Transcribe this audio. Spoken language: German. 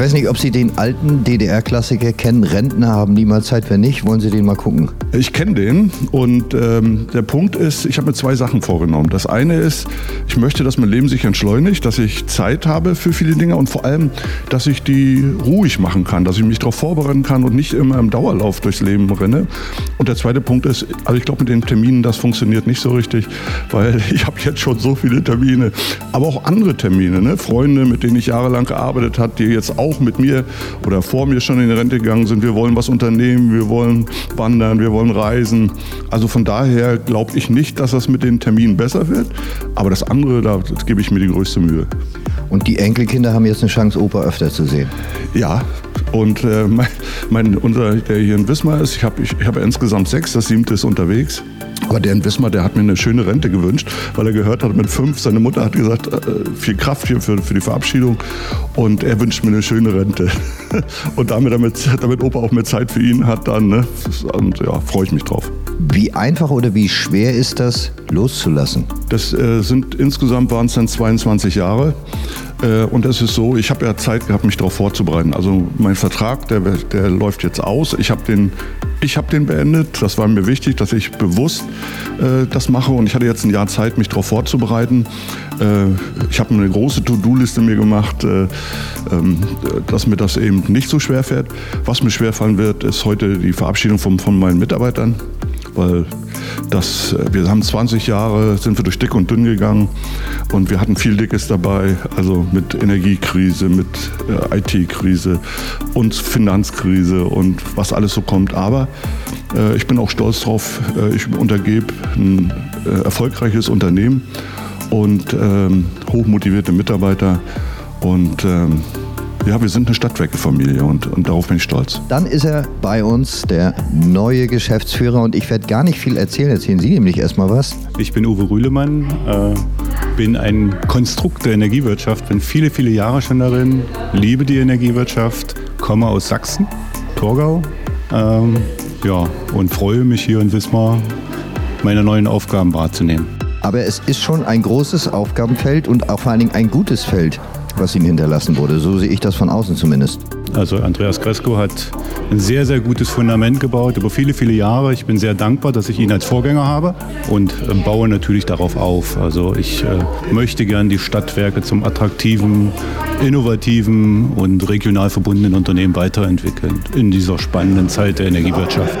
weiß nicht, ob Sie den alten DDR-Klassiker kennen. Rentner haben niemals Zeit, wenn nicht, wollen Sie den mal gucken? Ich kenne den und ähm, der Punkt ist, ich habe mir zwei Sachen vorgenommen. Das eine ist, ich möchte, dass mein Leben sich entschleunigt, dass ich Zeit habe für viele Dinge und vor allem, dass ich die ruhig machen kann, dass ich mich darauf vorbereiten kann und nicht immer im Dauerlauf durchs Leben renne. Und der zweite Punkt ist, also ich glaube mit den Terminen, das funktioniert nicht so richtig, weil ich habe jetzt schon so viele Termine, aber auch andere Termine, ne? Freunde, mit denen ich jahrelang gearbeitet habe, die jetzt auch mit mir oder vor mir schon in die Rente gegangen sind. Wir wollen was unternehmen, wir wollen wandern, wir wollen reisen. Also von daher glaube ich nicht, dass das mit den Terminen besser wird. Aber das andere, da gebe ich mir die größte Mühe. Und die Enkelkinder haben jetzt eine Chance, Opa öfter zu sehen. Ja, und äh, mein, mein, unser, der hier in Wismar ist, ich habe ich, ich hab insgesamt sechs, das siebte ist unterwegs. Aber der in Wismar, der hat mir eine schöne Rente gewünscht, weil er gehört hat mit fünf, seine Mutter hat gesagt, äh, viel Kraft hier für, für die Verabschiedung und er wünscht mir eine schöne Rente. Und damit, damit, damit Opa auch mehr Zeit für ihn hat, dann, ne? ja, freue ich mich drauf. Wie einfach oder wie schwer ist das, loszulassen? Das äh, sind insgesamt waren es dann 22 Jahre. Äh, und es ist so, ich habe ja Zeit gehabt, mich darauf vorzubereiten. Also mein Vertrag, der, der läuft jetzt aus. Ich habe den, hab den beendet. Das war mir wichtig, dass ich bewusst äh, das mache. Und ich hatte jetzt ein Jahr Zeit, mich darauf vorzubereiten. Äh, ich habe eine große To-Do-Liste mir gemacht, äh, ähm, dass mir das eben nicht so schwer fährt. Was mir schwer fallen wird, ist heute die Verabschiedung von, von meinen Mitarbeitern weil das, äh, wir haben 20 Jahre, sind wir durch dick und dünn gegangen und wir hatten viel Dickes dabei, also mit Energiekrise, mit äh, IT-Krise und Finanzkrise und was alles so kommt. Aber äh, ich bin auch stolz drauf, äh, ich untergebe ein äh, erfolgreiches Unternehmen und ähm, hochmotivierte Mitarbeiter und ähm, ja, wir sind eine Stadtwerkefamilie und, und darauf bin ich stolz. Dann ist er bei uns, der neue Geschäftsführer und ich werde gar nicht viel erzählen. Erzählen Sie nämlich erstmal was. Ich bin Uwe Rühlemann, äh, bin ein Konstrukt der Energiewirtschaft, bin viele, viele Jahre schon darin, liebe die Energiewirtschaft, komme aus Sachsen, Torgau ähm, ja, und freue mich hier in Wismar meine neuen Aufgaben wahrzunehmen. Aber es ist schon ein großes Aufgabenfeld und auch vor allen Dingen ein gutes Feld was ihm hinterlassen wurde. So sehe ich das von außen zumindest. Also Andreas Kresko hat ein sehr, sehr gutes Fundament gebaut über viele, viele Jahre. Ich bin sehr dankbar, dass ich ihn als Vorgänger habe und äh, baue natürlich darauf auf. Also ich äh, möchte gern die Stadtwerke zum attraktiven, innovativen und regional verbundenen Unternehmen weiterentwickeln in dieser spannenden Zeit der Energiewirtschaft.